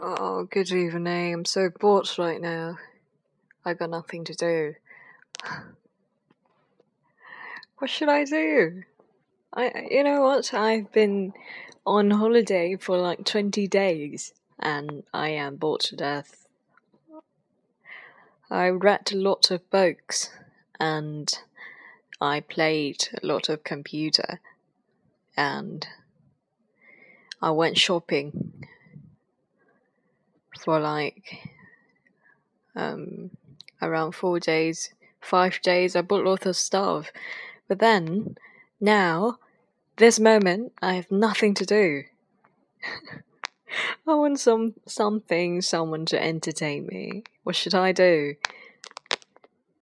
Oh, good evening. I'm so bored right now. I got nothing to do. What should I do? I, you know what? I've been on holiday for like 20 days and I am bored to death. I read a lot of books and I played a lot of computer and I went shopping for like um around four days, five days. I bought lots of stuff, but then now this moment I have nothing to do. I want some something, someone to entertain me. What should I do?